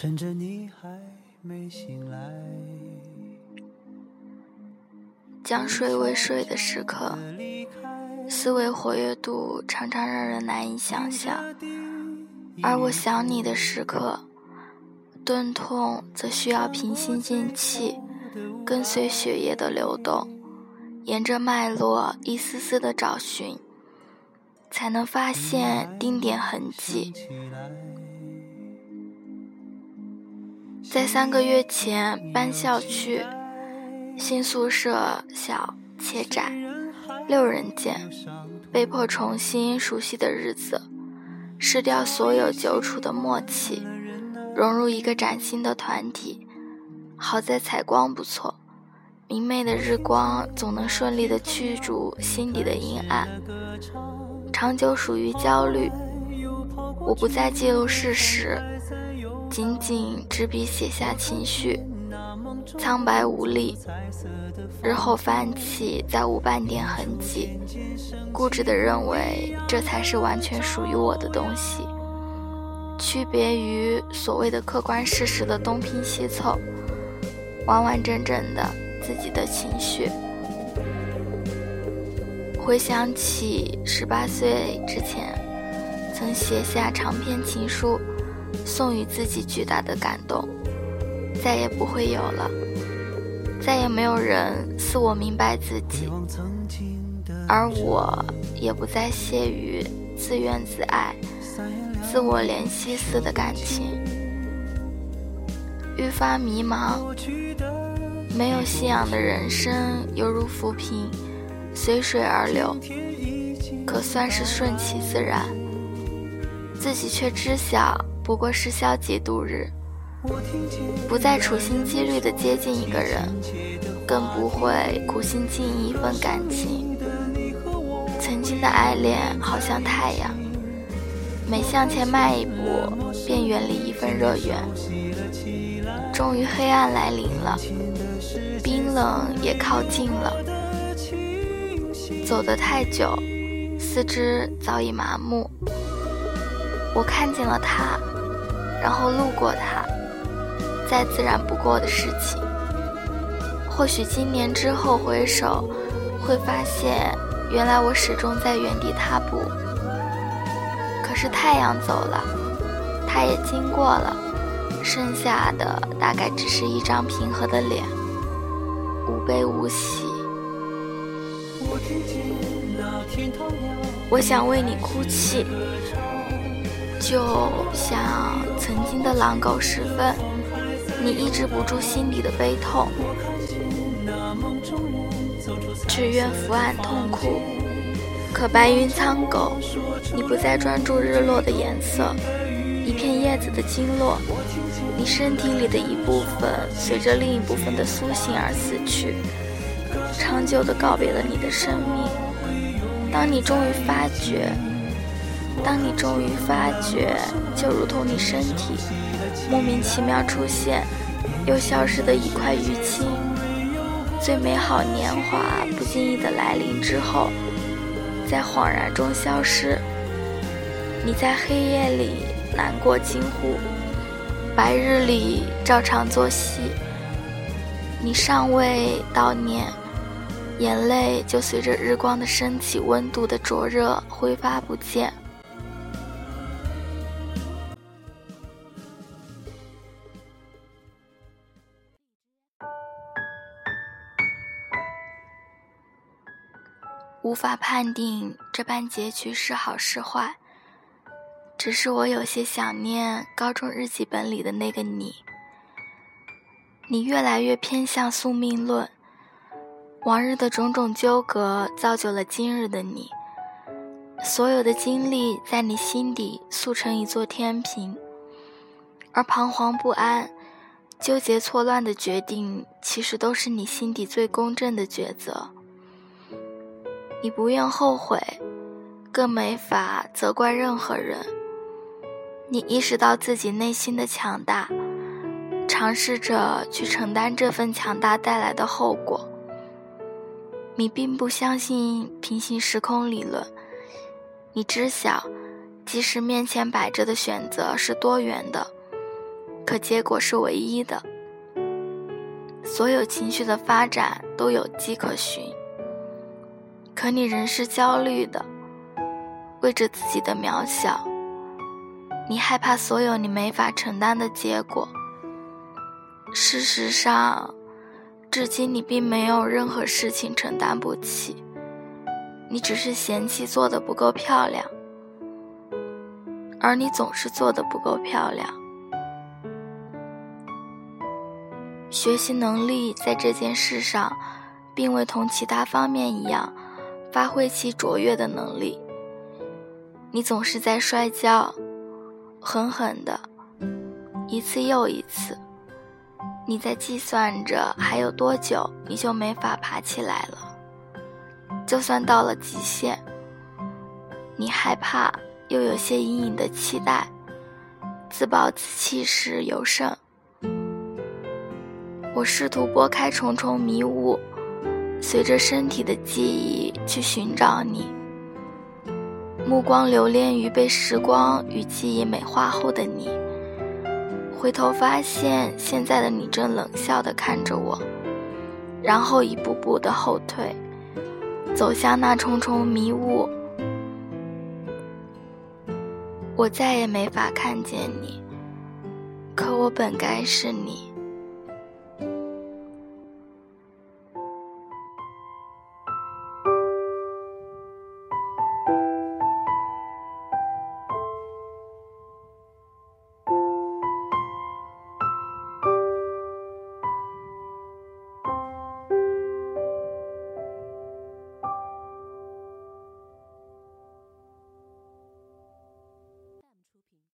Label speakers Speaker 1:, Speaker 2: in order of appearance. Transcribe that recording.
Speaker 1: 趁着你还没醒来。
Speaker 2: 将睡未睡的时刻，思维活跃度常常让人难以想象；而我想你的时刻，钝痛则需要平心静气，跟随血液的流动，沿着脉络一丝丝的找寻，才能发现丁点痕迹。在三个月前搬校区。新宿舍小且窄，六人间，被迫重新熟悉的日子，失掉所有久处的默契，融入一个崭新的团体。好在采光不错，明媚的日光总能顺利的驱逐心底的阴暗。长久属于焦虑，我不再记录事实，仅仅执笔写下情绪。苍白无力，日后翻起再无半点痕迹，固执地认为这才是完全属于我的东西，区别于所谓的客观事实的东拼西凑，完完整整的自己的情绪。回想起十八岁之前，曾写下长篇情书，送予自己巨大的感动。再也不会有了，再也没有人似我明白自己，而我也不再屑于自怨自艾、自我怜惜似的感情，愈发迷茫。没有信仰的人生犹如浮萍，随水而流，可算是顺其自然，自己却知晓不过是消极度日。不再处心积虑地接近一个人，更不会苦心经营一份感情。曾经的爱恋好像太阳，每向前迈一步，便远离一份热源。终于黑暗来临了，冰冷也靠近了。走得太久，四肢早已麻木。我看见了他，然后路过它。再自然不过的事情。或许今年之后回首，会发现原来我始终在原地踏步。可是太阳走了，他也经过了，剩下的大概只是一张平和的脸，无悲无喜。我想为你哭泣，就像曾经的狼狗时分。你抑制不住心底的悲痛，只愿伏案痛哭。可白云苍狗，你不再专注日落的颜色，一片叶子的经络，你身体里的一部分随着另一部分的苏醒而死去，长久的告别了你的生命。当你终于发觉，当你终于发觉，就如同你身体。莫名其妙出现，又消失的一块淤青。最美好年华不经意的来临之后，在恍然中消失。你在黑夜里难过惊呼，白日里照常作息。你尚未悼念，眼泪就随着日光的升起，温度的灼热挥发不见。无法判定这般结局是好是坏，只是我有些想念高中日记本里的那个你。你越来越偏向宿命论，往日的种种纠葛造就了今日的你。所有的经历在你心底塑成一座天平，而彷徨不安、纠结错乱的决定，其实都是你心底最公正的抉择。你不愿后悔，更没法责怪任何人。你意识到自己内心的强大，尝试着去承担这份强大带来的后果。你并不相信平行时空理论，你知晓，即使面前摆着的选择是多元的，可结果是唯一的。所有情绪的发展都有迹可循，可你仍是焦虑的，为着自己的渺小，你害怕所有你没法承担的结果。事实上，至今你并没有任何事情承担不起，你只是嫌弃做的不够漂亮，而你总是做的不够漂亮。学习能力在这件事上，并未同其他方面一样发挥其卓越的能力。你总是在摔跤，狠狠的，一次又一次。你在计算着还有多久你就没法爬起来了。就算到了极限，你害怕又有些隐隐的期待，自暴自弃时尤甚。我试图拨开重重迷雾，随着身体的记忆去寻找你。目光留恋于被时光与记忆美化后的你，回头发现现在的你正冷笑地看着我，然后一步步的后退，走向那重重迷雾。我再也没法看见你，可我本该是你。